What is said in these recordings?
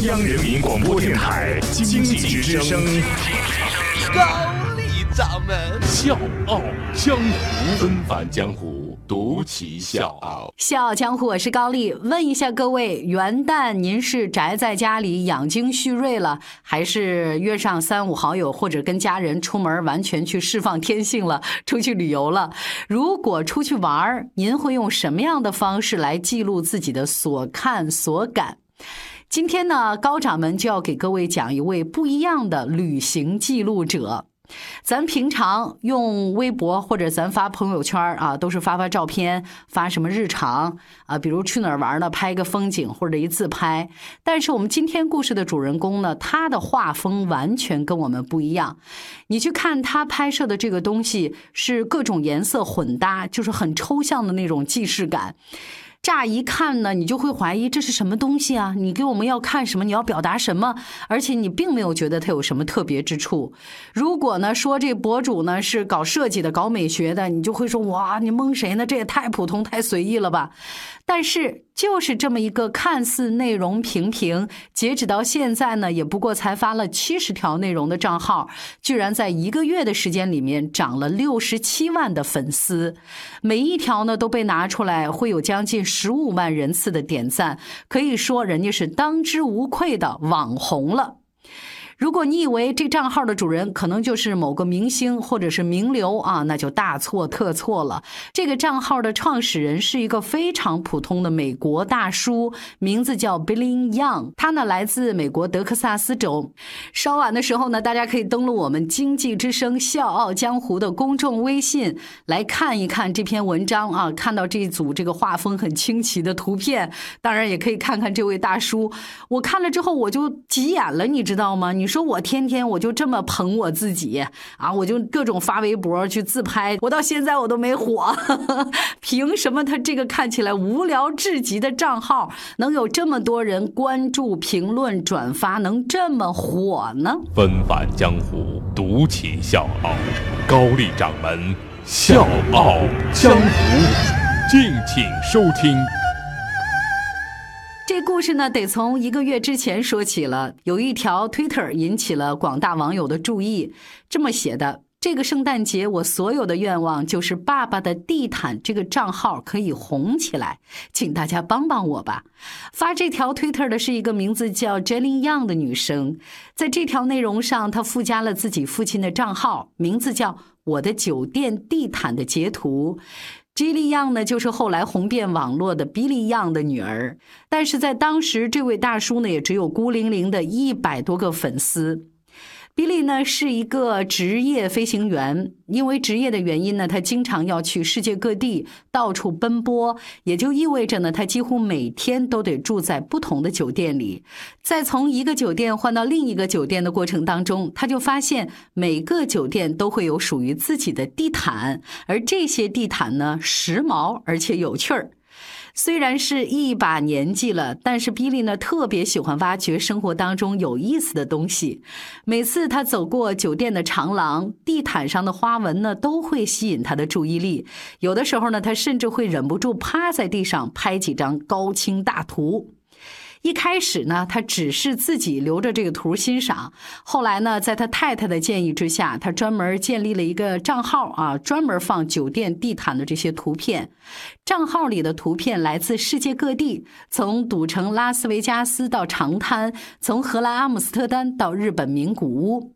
央人民广播电台经济之声，高丽掌门笑傲江湖，纷返江湖，独骑笑傲。笑傲江湖，我是高丽。问一下各位，元旦您是宅在家里养精蓄锐了，还是约上三五好友或者跟家人出门完全去释放天性了，出去旅游了？如果出去玩儿，您会用什么样的方式来记录自己的所看所感？今天呢，高掌门就要给各位讲一位不一样的旅行记录者。咱平常用微博或者咱发朋友圈啊，都是发发照片，发什么日常啊，比如去哪儿玩呢，拍个风景或者一自拍。但是我们今天故事的主人公呢，他的画风完全跟我们不一样。你去看他拍摄的这个东西，是各种颜色混搭，就是很抽象的那种既视感。乍一看呢，你就会怀疑这是什么东西啊？你给我们要看什么？你要表达什么？而且你并没有觉得它有什么特别之处。如果呢说这博主呢是搞设计的、搞美学的，你就会说哇，你蒙谁呢？这也太普通、太随意了吧？但是。就是这么一个看似内容平平，截止到现在呢，也不过才发了七十条内容的账号，居然在一个月的时间里面涨了六十七万的粉丝，每一条呢都被拿出来，会有将近十五万人次的点赞，可以说人家是当之无愧的网红了。如果你以为这账号的主人可能就是某个明星或者是名流啊，那就大错特错了。这个账号的创始人是一个非常普通的美国大叔，名字叫 Billy Young。他呢来自美国德克萨斯州。稍晚的时候呢，大家可以登录我们经济之声《笑傲江湖》的公众微信来看一看这篇文章啊，看到这一组这个画风很清奇的图片。当然也可以看看这位大叔。我看了之后我就急眼了，你知道吗？你。说我天天我就这么捧我自己啊，我就各种发微博去自拍，我到现在我都没火，凭什么他这个看起来无聊至极的账号能有这么多人关注、评论、转发，能这么火呢？纷繁江湖，独起笑傲，高丽掌门笑傲江湖，敬请收听。故事呢，得从一个月之前说起了。有一条 Twitter 引起了广大网友的注意，这么写的：“这个圣诞节，我所有的愿望就是爸爸的地毯这个账号可以红起来，请大家帮帮我吧。”发这条 Twitter 的是一个名字叫 Jenny Young 的女生，在这条内容上，她附加了自己父亲的账号，名字叫“我的酒店地毯”的截图。吉利样呢，就是后来红遍网络的 Billy 样的女儿，但是在当时，这位大叔呢，也只有孤零零的一百多个粉丝。比利呢是一个职业飞行员，因为职业的原因呢，他经常要去世界各地到处奔波，也就意味着呢，他几乎每天都得住在不同的酒店里。在从一个酒店换到另一个酒店的过程当中，他就发现每个酒店都会有属于自己的地毯，而这些地毯呢，时髦而且有趣儿。虽然是一把年纪了，但是比利呢特别喜欢挖掘生活当中有意思的东西。每次他走过酒店的长廊，地毯上的花纹呢都会吸引他的注意力。有的时候呢，他甚至会忍不住趴在地上拍几张高清大图。一开始呢，他只是自己留着这个图欣赏。后来呢，在他太太的建议之下，他专门建立了一个账号啊，专门放酒店地毯的这些图片。账号里的图片来自世界各地，从赌城拉斯维加斯到长滩，从荷兰阿姆斯特丹到日本名古屋。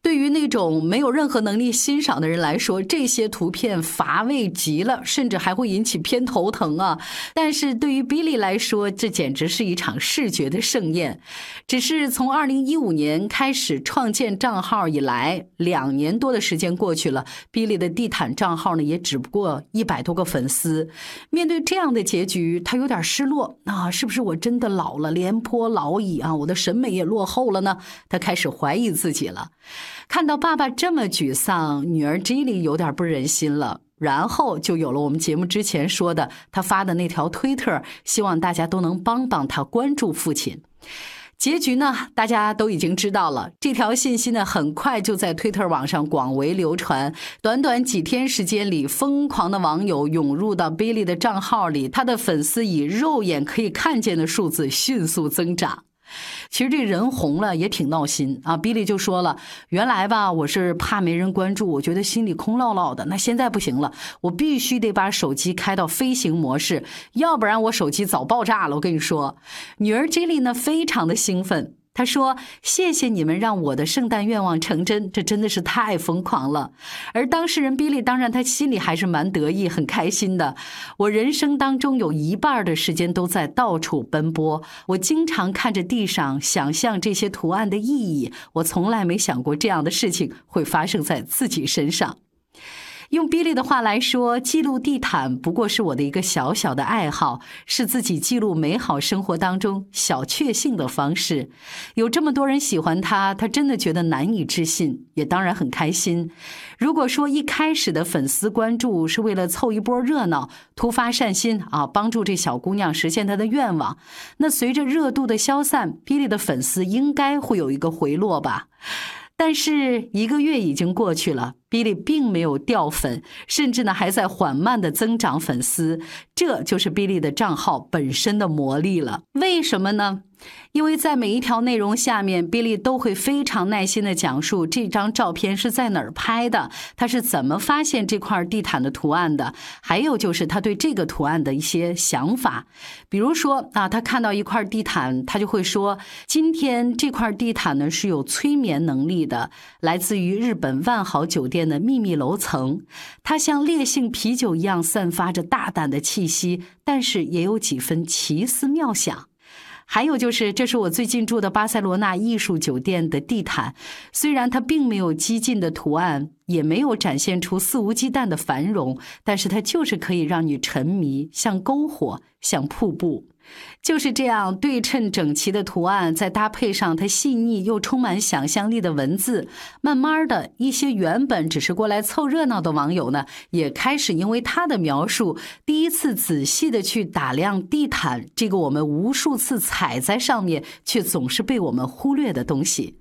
对于那种没有任何能力欣赏的人来说，这些图片乏味极了，甚至还会引起偏头疼啊！但是对于 Billy 来说，这简直是一场视觉的盛宴。只是从2015年开始创建账号以来，两年多的时间过去了，Billy 的地毯账号呢，也只不过一百多个粉丝。面对这样的结局，他有点失落啊！是不是我真的老了，廉颇老矣啊？我的审美也落后了呢？他开始怀疑自己了看到爸爸这么沮丧，女儿 Jill 有点不忍心了，然后就有了我们节目之前说的，他发的那条推特，希望大家都能帮帮他，关注父亲。结局呢，大家都已经知道了。这条信息呢，很快就在推特网上广为流传。短短几天时间里，疯狂的网友涌入到 Billy 的账号里，他的粉丝以肉眼可以看见的数字迅速增长。其实这人红了也挺闹心啊。比利就说了，原来吧，我是怕没人关注，我觉得心里空落落的。那现在不行了，我必须得把手机开到飞行模式，要不然我手机早爆炸了。我跟你说，女儿 j 莉呢，非常的兴奋。他说：“谢谢你们让我的圣诞愿望成真，这真的是太疯狂了。”而当事人比利当然他心里还是蛮得意、很开心的。我人生当中有一半的时间都在到处奔波，我经常看着地上，想象这些图案的意义。我从来没想过这样的事情会发生在自己身上。用 Billy 的话来说，记录地毯不过是我的一个小小的爱好，是自己记录美好生活当中小确幸的方式。有这么多人喜欢他，他真的觉得难以置信，也当然很开心。如果说一开始的粉丝关注是为了凑一波热闹、突发善心啊，帮助这小姑娘实现她的愿望，那随着热度的消散，Billy 的粉丝应该会有一个回落吧。但是一个月已经过去了，Billy 并没有掉粉，甚至呢还在缓慢的增长粉丝，这就是 Billy 的账号本身的魔力了。为什么呢？因为在每一条内容下面，Billy 都会非常耐心的讲述这张照片是在哪儿拍的，他是怎么发现这块地毯的图案的，还有就是他对这个图案的一些想法。比如说啊，他看到一块地毯，他就会说：“今天这块地毯呢是有催眠能力的，来自于日本万豪酒店的秘密楼层，它像烈性啤酒一样散发着大胆的气息，但是也有几分奇思妙想。”还有就是，这是我最近住的巴塞罗那艺术酒店的地毯，虽然它并没有激进的图案，也没有展现出肆无忌惮的繁荣，但是它就是可以让你沉迷，像篝火，像瀑布。就是这样对称整齐的图案，再搭配上它细腻又充满想象力的文字，慢慢的一些原本只是过来凑热闹的网友呢，也开始因为他的描述，第一次仔细的去打量地毯这个我们无数次踩在上面却总是被我们忽略的东西。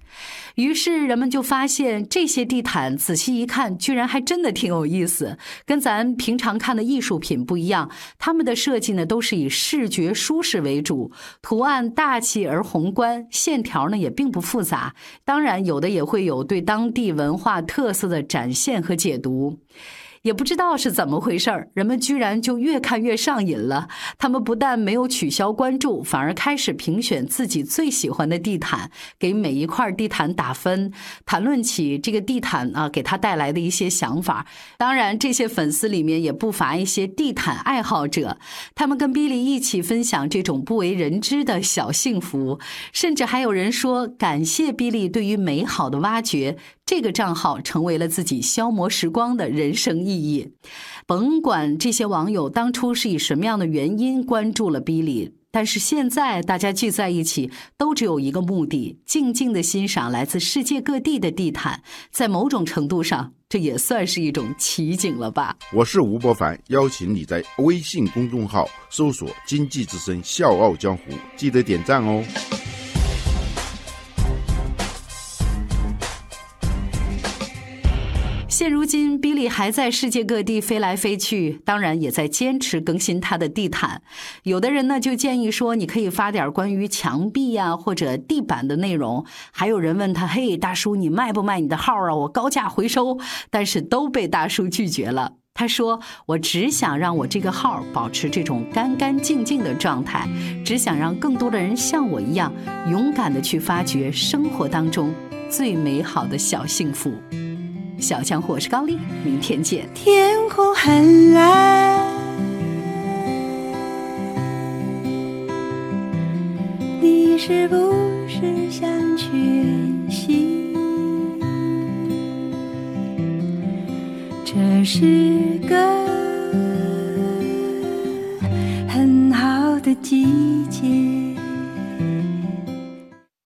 于是人们就发现，这些地毯仔细一看，居然还真的挺有意思，跟咱平常看的艺术品不一样。他们的设计呢，都是以视觉舒适为主，图案大气而宏观，线条呢也并不复杂。当然，有的也会有对当地文化特色的展现和解读。也不知道是怎么回事儿，人们居然就越看越上瘾了。他们不但没有取消关注，反而开始评选自己最喜欢的地毯，给每一块地毯打分，谈论起这个地毯啊给他带来的一些想法。当然，这些粉丝里面也不乏一些地毯爱好者，他们跟 Billy 一起分享这种不为人知的小幸福，甚至还有人说感谢 Billy 对于美好的挖掘。这个账号成为了自己消磨时光的人生意义。甭管这些网友当初是以什么样的原因关注了 Billy，但是现在大家聚在一起，都只有一个目的：静静的欣赏来自世界各地的地毯。在某种程度上，这也算是一种奇景了吧？我是吴伯凡，邀请你在微信公众号搜索“经济之声笑傲江湖”，记得点赞哦。现如今，Billy 还在世界各地飞来飞去，当然也在坚持更新他的地毯。有的人呢就建议说，你可以发点关于墙壁呀或者地板的内容。还有人问他：“嘿，大叔，你卖不卖你的号啊？我高价回收。”但是都被大叔拒绝了。他说：“我只想让我这个号保持这种干干净净的状态，只想让更多的人像我一样，勇敢的去发掘生活当中最美好的小幸福。”小强，我是高丽，明天见。天空很蓝，你是不是想缺席？这是个